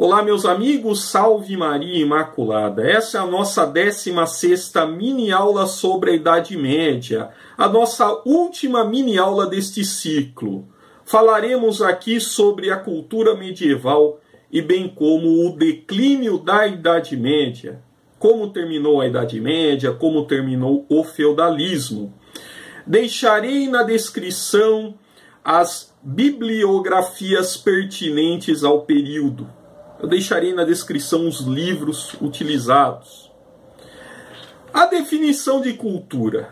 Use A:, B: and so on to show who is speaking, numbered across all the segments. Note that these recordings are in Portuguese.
A: Olá, meus amigos, salve Maria Imaculada. Essa é a nossa 16 mini aula sobre a Idade Média, a nossa última mini aula deste ciclo. Falaremos aqui sobre a cultura medieval e bem como o declínio da Idade Média, como terminou a Idade Média, como terminou o feudalismo. Deixarei na descrição as bibliografias pertinentes ao período eu deixarei na descrição os livros utilizados. A definição de cultura.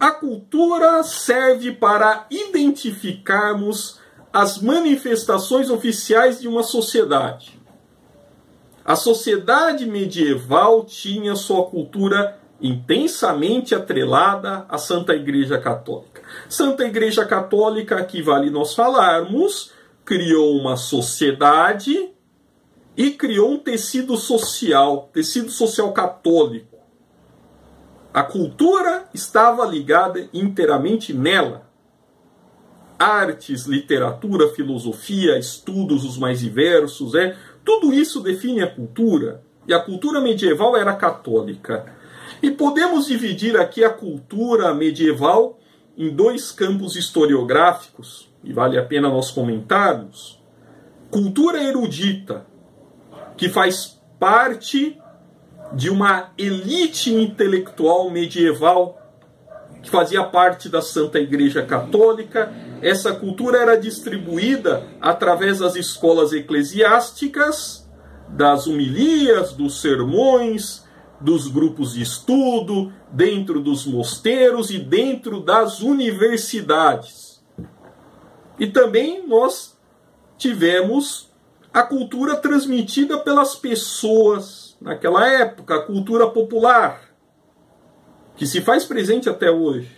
A: A cultura serve para identificarmos as manifestações oficiais de uma sociedade. A sociedade medieval tinha sua cultura intensamente atrelada à Santa Igreja Católica. Santa Igreja Católica, aqui vale nós falarmos, criou uma sociedade e criou um tecido social, tecido social católico. A cultura estava ligada inteiramente nela. Artes, literatura, filosofia, estudos os mais diversos, é, tudo isso define a cultura. E a cultura medieval era católica. E podemos dividir aqui a cultura medieval em dois campos historiográficos, e vale a pena nós comentarmos. Cultura erudita, que faz parte de uma elite intelectual medieval que fazia parte da Santa Igreja Católica. Essa cultura era distribuída através das escolas eclesiásticas, das humilias, dos sermões, dos grupos de estudo, dentro dos mosteiros e dentro das universidades. E também nós tivemos a cultura transmitida pelas pessoas naquela época, a cultura popular, que se faz presente até hoje.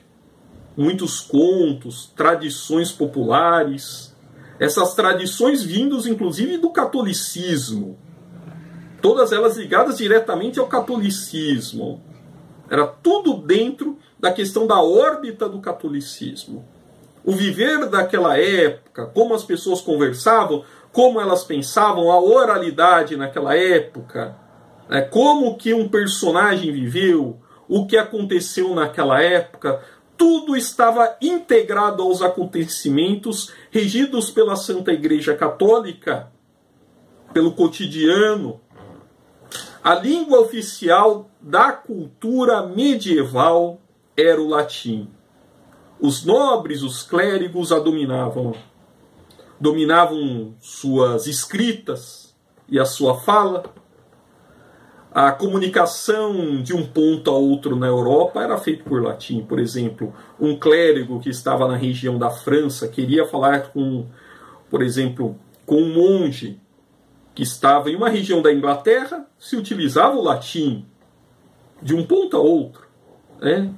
A: Muitos contos, tradições populares, essas tradições vindos inclusive do catolicismo, todas elas ligadas diretamente ao catolicismo. Era tudo dentro da questão da órbita do catolicismo. O viver daquela época, como as pessoas conversavam, como elas pensavam, a oralidade naquela época, né, como que um personagem viveu, o que aconteceu naquela época, tudo estava integrado aos acontecimentos regidos pela Santa Igreja Católica, pelo cotidiano. A língua oficial da cultura medieval era o latim. Os nobres, os clérigos a dominavam dominavam suas escritas e a sua fala. A comunicação de um ponto a outro na Europa era feita por latim. Por exemplo, um clérigo que estava na região da França queria falar com, por exemplo, com um monge que estava em uma região da Inglaterra, se utilizava o latim de um ponto a outro. Né?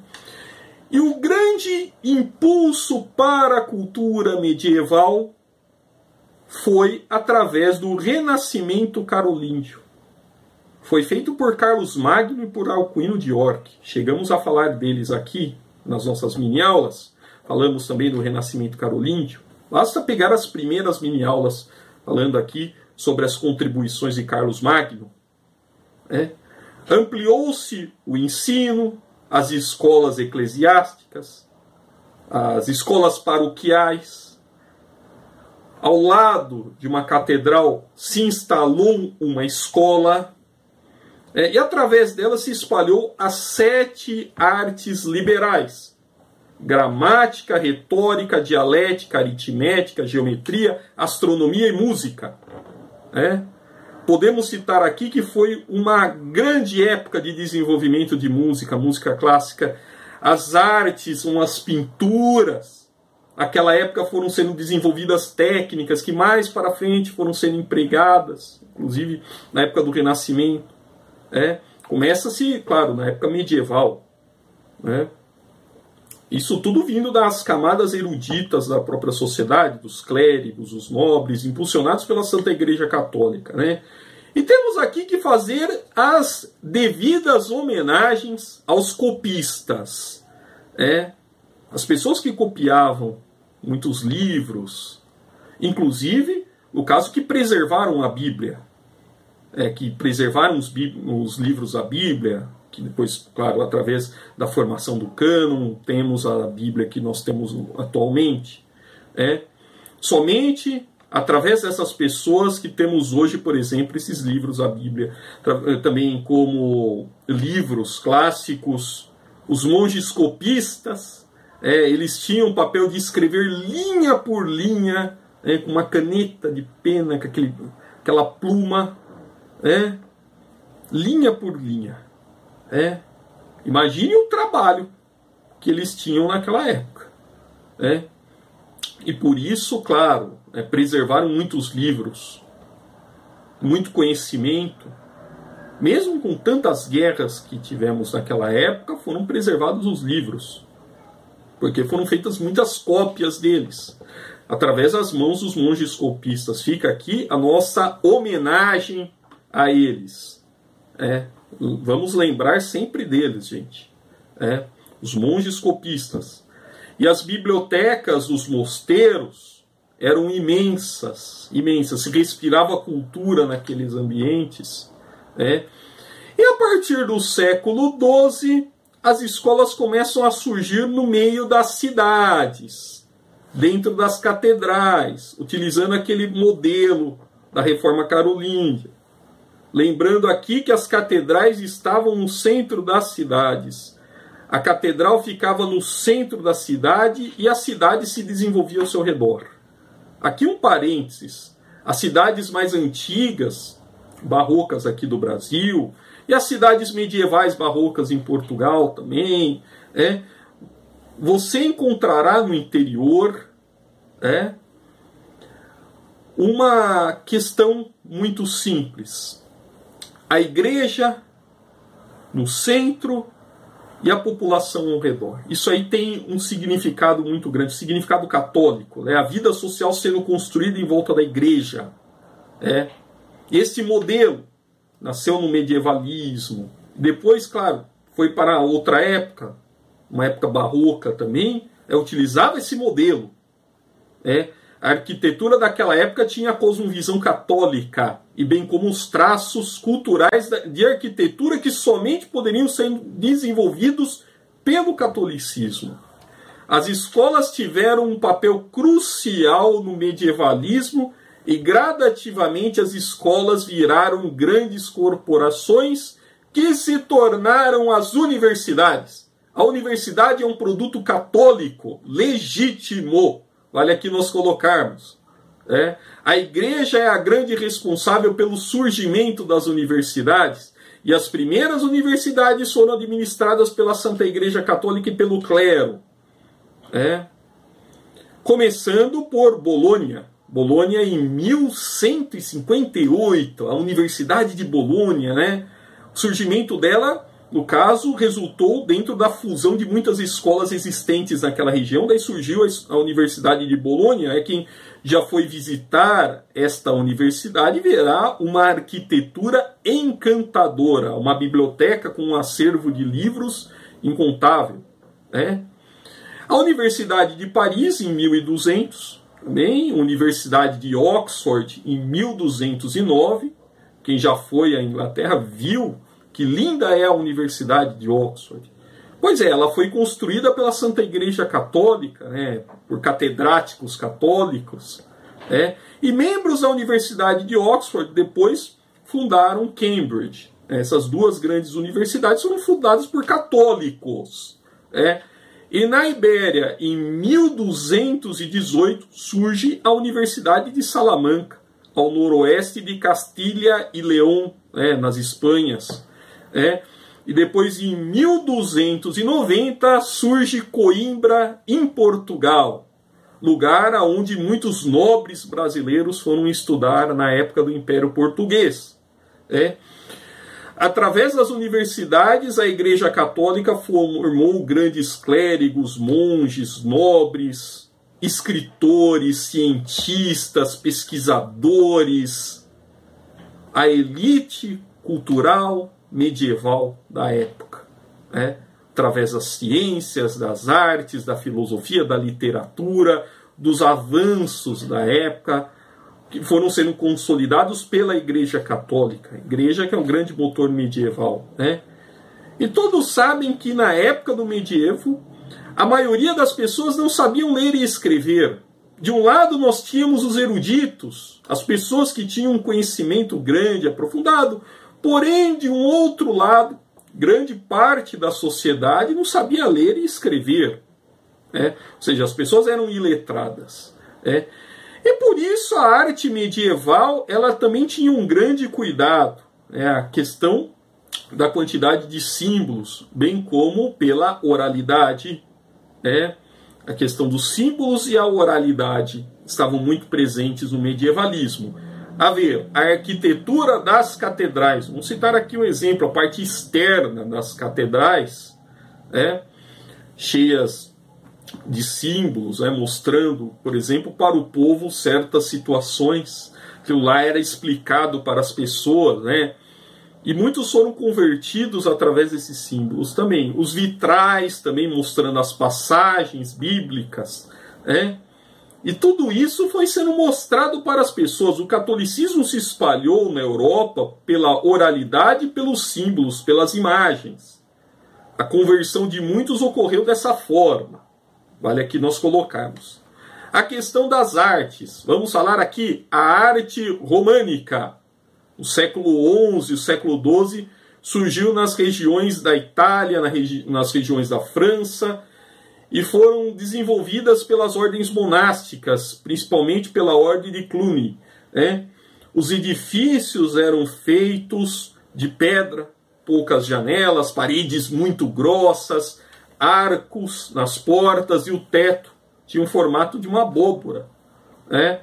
A: E o grande impulso para a cultura medieval foi através do Renascimento Carolíngio. Foi feito por Carlos Magno e por Alcuino de York. Chegamos a falar deles aqui nas nossas mini-aulas. Falamos também do Renascimento Carolíngio. Basta pegar as primeiras mini-aulas falando aqui sobre as contribuições de Carlos Magno. É. Ampliou-se o ensino, as escolas eclesiásticas, as escolas paroquiais, ao lado de uma catedral se instalou uma escola é, e através dela se espalhou as sete artes liberais: gramática, retórica, dialética, aritmética, geometria, astronomia e música. É. Podemos citar aqui que foi uma grande época de desenvolvimento de música, música clássica, as artes, umas pinturas, Naquela época foram sendo desenvolvidas técnicas que mais para frente foram sendo empregadas, inclusive na época do Renascimento. Né? Começa-se, claro, na época medieval. Né? Isso tudo vindo das camadas eruditas da própria sociedade, dos clérigos, os nobres, impulsionados pela Santa Igreja Católica. Né? E temos aqui que fazer as devidas homenagens aos copistas. Né? As pessoas que copiavam muitos livros, inclusive o caso que preservaram a Bíblia. é, que preservaram os, os, livros da Bíblia, que depois, claro, através da formação do cânon, temos a Bíblia que nós temos atualmente. É, somente através dessas pessoas que temos hoje, por exemplo, esses livros da Bíblia, também como livros clássicos, os monges copistas, é, eles tinham o papel de escrever linha por linha, é, com uma caneta de pena, com aquele, aquela pluma, é, linha por linha. É. Imagine o trabalho que eles tinham naquela época. É. E por isso, claro, é, preservaram muitos livros, muito conhecimento. Mesmo com tantas guerras que tivemos naquela época, foram preservados os livros, porque foram feitas muitas cópias deles, através das mãos dos monges copistas. Fica aqui a nossa homenagem a eles. É, vamos lembrar sempre deles, gente. É, os monges copistas. E as bibliotecas dos mosteiros eram imensas, imensas. Se respirava cultura naqueles ambientes. Né? E a partir do século XII, as escolas começam a surgir no meio das cidades, dentro das catedrais, utilizando aquele modelo da reforma carolíngia. Lembrando aqui que as catedrais estavam no centro das cidades a catedral ficava no centro da cidade e a cidade se desenvolvia ao seu redor. Aqui um parênteses: as cidades mais antigas, barrocas aqui do Brasil, e as cidades medievais barrocas em Portugal também, é, você encontrará no interior é, uma questão muito simples. A igreja no centro e a população ao redor. Isso aí tem um significado muito grande, significado católico, né? a vida social sendo construída em volta da igreja. É. Esse modelo nasceu no medievalismo, depois, claro, foi para outra época, uma época barroca também, é utilizado esse modelo. É. A arquitetura daquela época tinha a cosmovisão católica, e bem como os traços culturais de arquitetura que somente poderiam ser desenvolvidos pelo catolicismo. As escolas tiveram um papel crucial no medievalismo e gradativamente as escolas viraram grandes corporações que se tornaram as universidades. A universidade é um produto católico legítimo Vale aqui nós colocarmos. É, a igreja é a grande responsável pelo surgimento das universidades, e as primeiras universidades foram administradas pela Santa Igreja Católica e pelo clero. É, começando por Bolônia. Bolônia em 1158, a Universidade de Bolônia, né? O surgimento dela no caso, resultou dentro da fusão de muitas escolas existentes naquela região. Daí surgiu a Universidade de Bolonha. É quem já foi visitar esta universidade verá uma arquitetura encantadora, uma biblioteca com um acervo de livros incontável. Né? A Universidade de Paris, em 1200, também, Universidade de Oxford, em 1209. Quem já foi à Inglaterra viu que linda é a Universidade de Oxford. Pois é, ela foi construída pela Santa Igreja Católica, né, por catedráticos católicos, né, e membros da Universidade de Oxford depois fundaram Cambridge. Essas duas grandes universidades foram fundadas por católicos. Né, e na Ibéria, em 1218, surge a Universidade de Salamanca, ao noroeste de Castilha e León, né, nas Espanhas. É, e depois, em 1290, surge Coimbra, em Portugal, lugar aonde muitos nobres brasileiros foram estudar na época do Império Português. É. Através das universidades, a Igreja Católica formou grandes clérigos, monges, nobres, escritores, cientistas, pesquisadores, a elite cultural, medieval da época, né? através das ciências, das artes, da filosofia, da literatura, dos avanços da época, que foram sendo consolidados pela Igreja Católica, a Igreja que é um grande motor medieval, né? E todos sabem que na época do medievo, a maioria das pessoas não sabiam ler e escrever. De um lado, nós tínhamos os eruditos, as pessoas que tinham um conhecimento grande, aprofundado, porém, de um outro lado, grande parte da sociedade não sabia ler e escrever. Né? Ou seja, as pessoas eram iletradas. Né? E por isso a arte medieval ela também tinha um grande cuidado. Né? A questão da quantidade de símbolos, bem como pela oralidade. Né? A questão dos símbolos e a oralidade estavam muito presentes no medievalismo. A ver, a arquitetura das catedrais. Vamos citar aqui um exemplo, a parte externa das catedrais, né? cheias de símbolos, né? mostrando, por exemplo, para o povo certas situações que lá era explicado para as pessoas, né? E muitos foram convertidos através desses símbolos também. Os vitrais também mostrando as passagens bíblicas, né? E tudo isso foi sendo mostrado para as pessoas. O catolicismo se espalhou na Europa pela oralidade, pelos símbolos, pelas imagens. A conversão de muitos ocorreu dessa forma. Vale aqui nós colocarmos. A questão das artes. Vamos falar aqui a arte românica. O século XI, o século XII surgiu nas regiões da Itália, nas regiões da França, e foram desenvolvidas pelas ordens monásticas, principalmente pela ordem de Cluny. Né? Os edifícios eram feitos de pedra, poucas janelas, paredes muito grossas, arcos nas portas e o teto tinha o formato de uma abóbora. Né?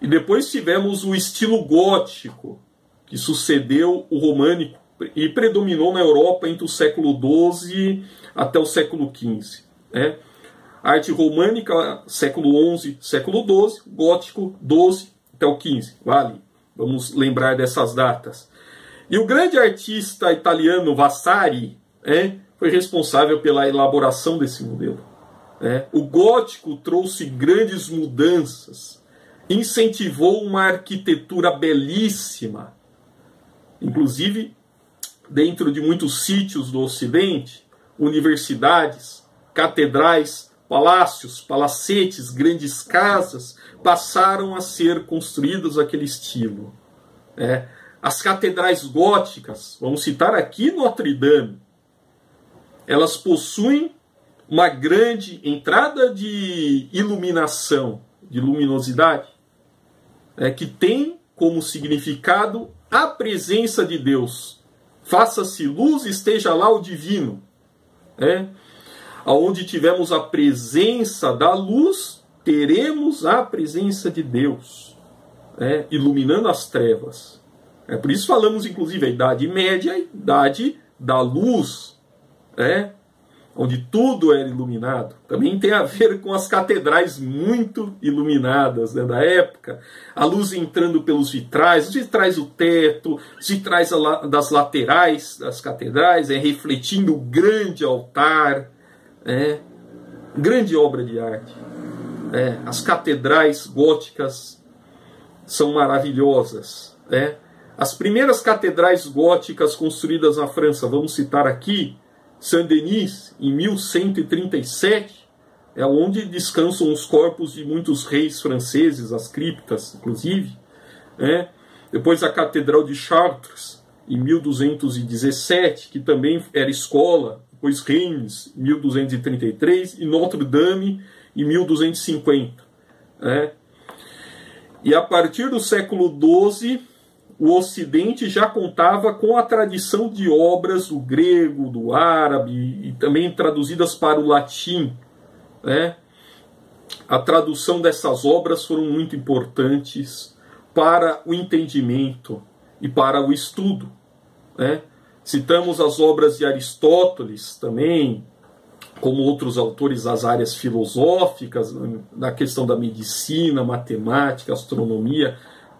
A: E depois tivemos o estilo gótico, que sucedeu o românico e predominou na Europa entre o século XII até o século XV. Né? Arte românica, século XI, século XII, gótico, XII até o XV. Vale, vamos lembrar dessas datas. E o grande artista italiano Vasari é, foi responsável pela elaboração desse modelo. É, o gótico trouxe grandes mudanças, incentivou uma arquitetura belíssima, inclusive dentro de muitos sítios do Ocidente, universidades, catedrais, palácios, palacetes, grandes casas passaram a ser construídos naquele estilo. É, as catedrais góticas, vamos citar aqui Notre Dame, elas possuem uma grande entrada de iluminação, de luminosidade, é, que tem como significado a presença de Deus. Faça-se luz, esteja lá o divino. É, aonde tivemos a presença da luz, teremos a presença de Deus, é, iluminando as trevas. É por isso falamos, inclusive, a Idade Média, a Idade da Luz, é, onde tudo era iluminado. Também tem a ver com as catedrais muito iluminadas né, da época. A luz entrando pelos vitrais, os vitrais do teto, os vitrais das laterais das catedrais, é, refletindo o grande altar é, grande obra de arte. É, as catedrais góticas são maravilhosas. É. As primeiras catedrais góticas construídas na França, vamos citar aqui, Saint-Denis, em 1137, é onde descansam os corpos de muitos reis franceses, as criptas, inclusive. É. Depois a Catedral de Chartres, em 1217, que também era escola depois Reims, 1233, e Notre Dame, em 1250. Né? E a partir do século XII, o Ocidente já contava com a tradição de obras do grego, do árabe, e também traduzidas para o latim. Né? A tradução dessas obras foram muito importantes para o entendimento e para o estudo. Né? Citamos as obras de Aristóteles também, como outros autores das áreas filosóficas, na questão da medicina, matemática, astronomia,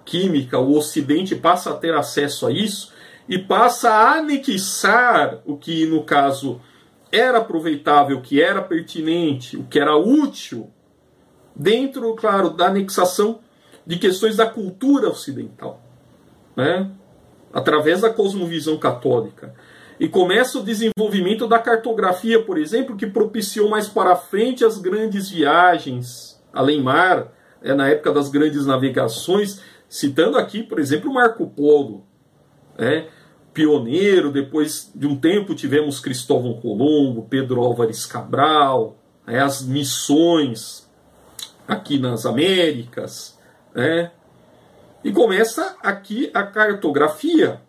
A: química. O Ocidente passa a ter acesso a isso e passa a anexar o que, no caso, era aproveitável, o que era pertinente, o que era útil, dentro, claro, da anexação de questões da cultura ocidental, né? através da cosmovisão católica. E começa o desenvolvimento da cartografia, por exemplo, que propiciou mais para frente as grandes viagens além mar, é, na época das grandes navegações, citando aqui, por exemplo, Marco Polo, é, pioneiro. Depois de um tempo tivemos Cristóvão Colombo, Pedro Álvares Cabral, é, as missões aqui nas Américas, né? E começa aqui a cartografia,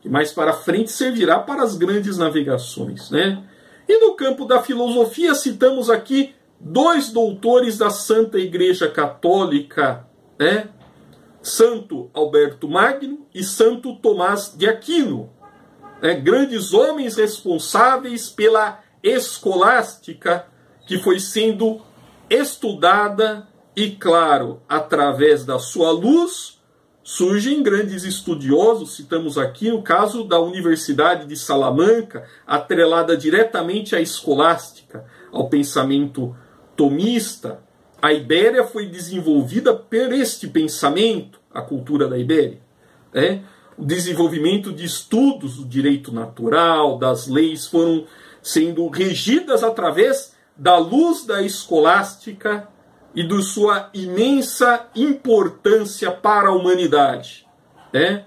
A: que mais para frente servirá para as grandes navegações, né? E no campo da filosofia citamos aqui dois doutores da Santa Igreja Católica, né? Santo Alberto Magno e Santo Tomás de Aquino, né? grandes homens responsáveis pela escolástica que foi sendo estudada e, claro, através da sua luz, surgem grandes estudiosos. Citamos aqui o caso da Universidade de Salamanca, atrelada diretamente à escolástica, ao pensamento tomista. A Ibéria foi desenvolvida por este pensamento, a cultura da Ibéria. É? O desenvolvimento de estudos do direito natural, das leis, foram sendo regidas através da luz da escolástica e de sua imensa importância para a humanidade. Né?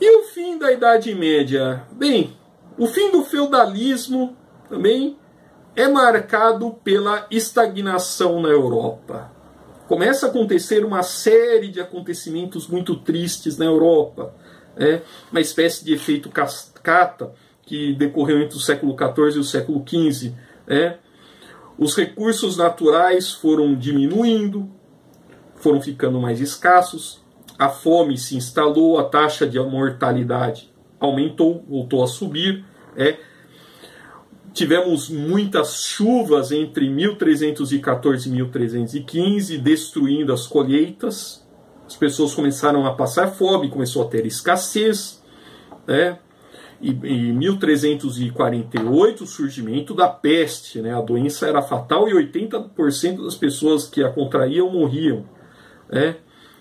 A: E o fim da Idade Média? Bem, o fim do feudalismo também é marcado pela estagnação na Europa. Começa a acontecer uma série de acontecimentos muito tristes na Europa. Né? Uma espécie de efeito cascata que decorreu entre o século XIV e o século XV. Né? Os recursos naturais foram diminuindo, foram ficando mais escassos, a fome se instalou, a taxa de mortalidade aumentou, voltou a subir. É. Tivemos muitas chuvas entre 1314 e 1315, destruindo as colheitas. As pessoas começaram a passar fome, começou a ter escassez. Né? e, em 1348 o surgimento da peste, né? A doença era fatal e 80% das pessoas que a contraíam morriam, né?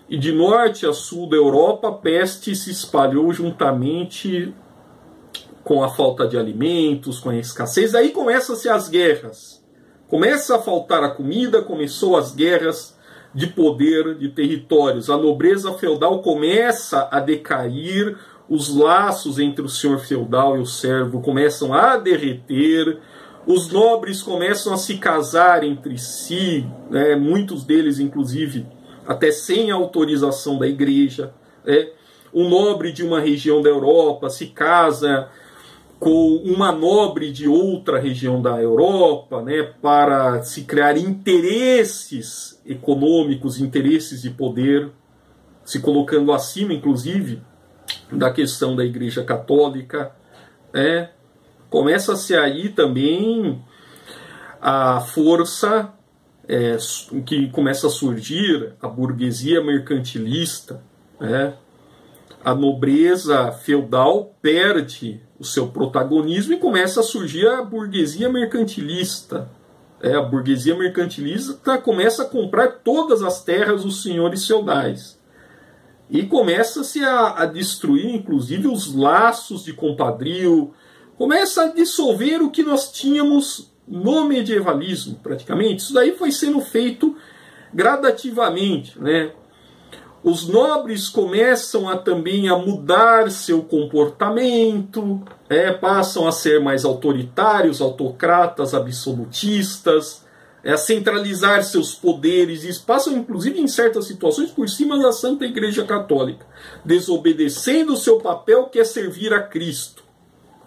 A: E de norte a sul da Europa, a peste se espalhou juntamente com a falta de alimentos, com a escassez. Aí começam-se as guerras. Começa a faltar a comida, começou as guerras de poder, de territórios. A nobreza feudal começa a decair, os laços entre o senhor feudal e o servo começam a derreter, os nobres começam a se casar entre si, né, muitos deles, inclusive, até sem autorização da igreja. Né. Um nobre de uma região da Europa se casa com uma nobre de outra região da Europa, né, para se criar interesses econômicos, interesses de poder, se colocando acima, inclusive, da questão da Igreja Católica. É, Começa-se aí também a força é, que começa a surgir, a burguesia mercantilista. É, a nobreza feudal perde o seu protagonismo e começa a surgir a burguesia mercantilista. É, a burguesia mercantilista começa a comprar todas as terras dos senhores feudais. E começa-se a, a, destruir, inclusive, os laços de compadrio, começa a dissolver o que nós tínhamos no medievalismo, praticamente. Isso daí foi sendo feito gradativamente, né? Os nobres começam a também a mudar seu comportamento, é, passam a ser mais autoritários, autocratas, absolutistas, é, a centralizar seus poderes e passam, inclusive, em certas situações, por cima da Santa Igreja Católica, desobedecendo o seu papel que é servir a Cristo,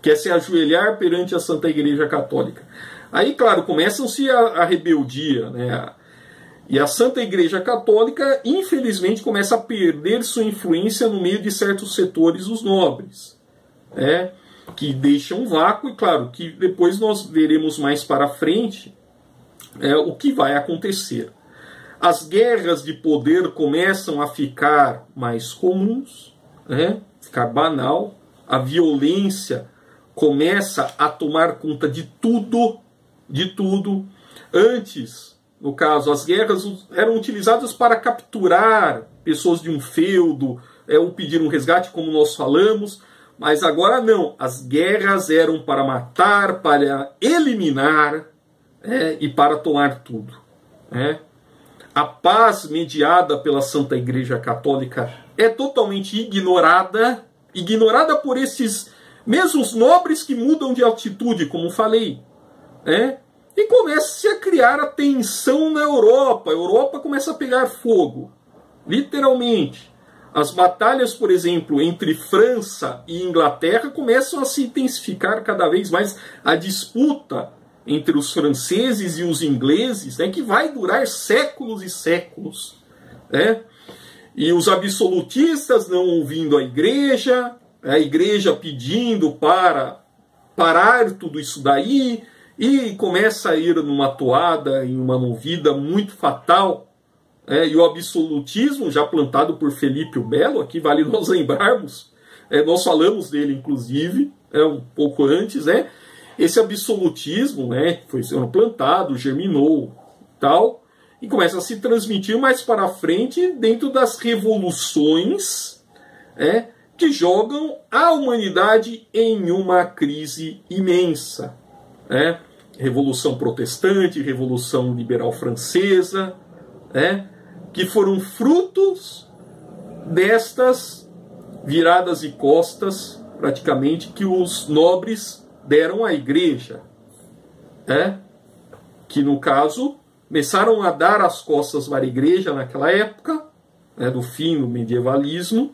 A: que é se ajoelhar perante a Santa Igreja Católica. Aí, claro, começam-se a, a, rebeldia, né? E a Santa Igreja Católica, infelizmente, começa a perder sua influência no meio de certos setores dos nobres, né? que deixam um vácuo, e claro, que depois nós veremos mais para frente, é, o que vai acontecer. As guerras de poder começam a ficar mais comuns, né? ficar banal, a violência começa a tomar conta de tudo, de tudo. Antes, no caso, as guerras eram utilizadas para capturar pessoas de um feudo, é, ou pedir um resgate, como nós falamos, mas agora não. As guerras eram para matar, para eliminar é, e para tomar tudo. É. A paz mediada pela Santa Igreja Católica é totalmente ignorada, ignorada por esses mesmos nobres que mudam de altitude, como falei. É, e começa a criar a tensão na Europa. A Europa começa a pegar fogo, literalmente. As batalhas, por exemplo, entre França e Inglaterra começam a se intensificar cada vez mais. A disputa entre os franceses e os ingleses, né, que vai durar séculos e séculos. Né? E os absolutistas não ouvindo a igreja, a igreja pedindo para parar tudo isso daí, e começa a ir numa toada, em uma movida muito fatal. É, e o absolutismo, já plantado por Felipe o Belo, aqui vale nós lembrarmos, é, nós falamos dele inclusive, é, um pouco antes, né? Esse absolutismo né, foi sendo plantado, germinou tal, e começa a se transmitir mais para frente dentro das revoluções é, que jogam a humanidade em uma crise imensa. É, Revolução Protestante, Revolução Liberal Francesa, né, que foram frutos destas viradas e costas, praticamente, que os nobres deram à igreja. Né, que, no caso, começaram a dar as costas para a igreja naquela época, né, do fim do medievalismo,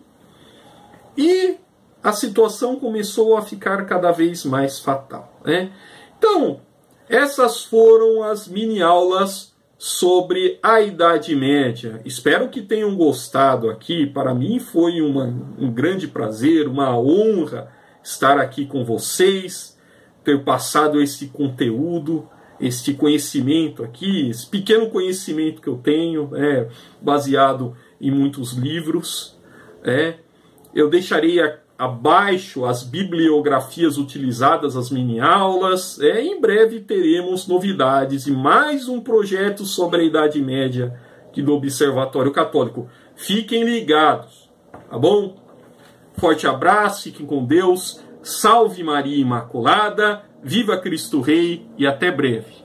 A: e a situação começou a ficar cada vez mais fatal. Né? Então, essas foram as mini aulas sobre a Idade Média. Espero que tenham gostado aqui. Para mim foi uma, um grande prazer, uma honra estar aqui com vocês, ter passado esse conteúdo, este conhecimento aqui, esse pequeno conhecimento que eu tenho, é, baseado em muitos livros. É. Eu deixarei abaixo as bibliografias utilizadas, as mini-aulas. É, em breve teremos novidades e mais um projeto sobre a Idade Média aqui do Observatório Católico. Fiquem ligados, tá bom? Forte abraço, fiquem com Deus. Salve Maria Imaculada, viva Cristo Rei e até breve.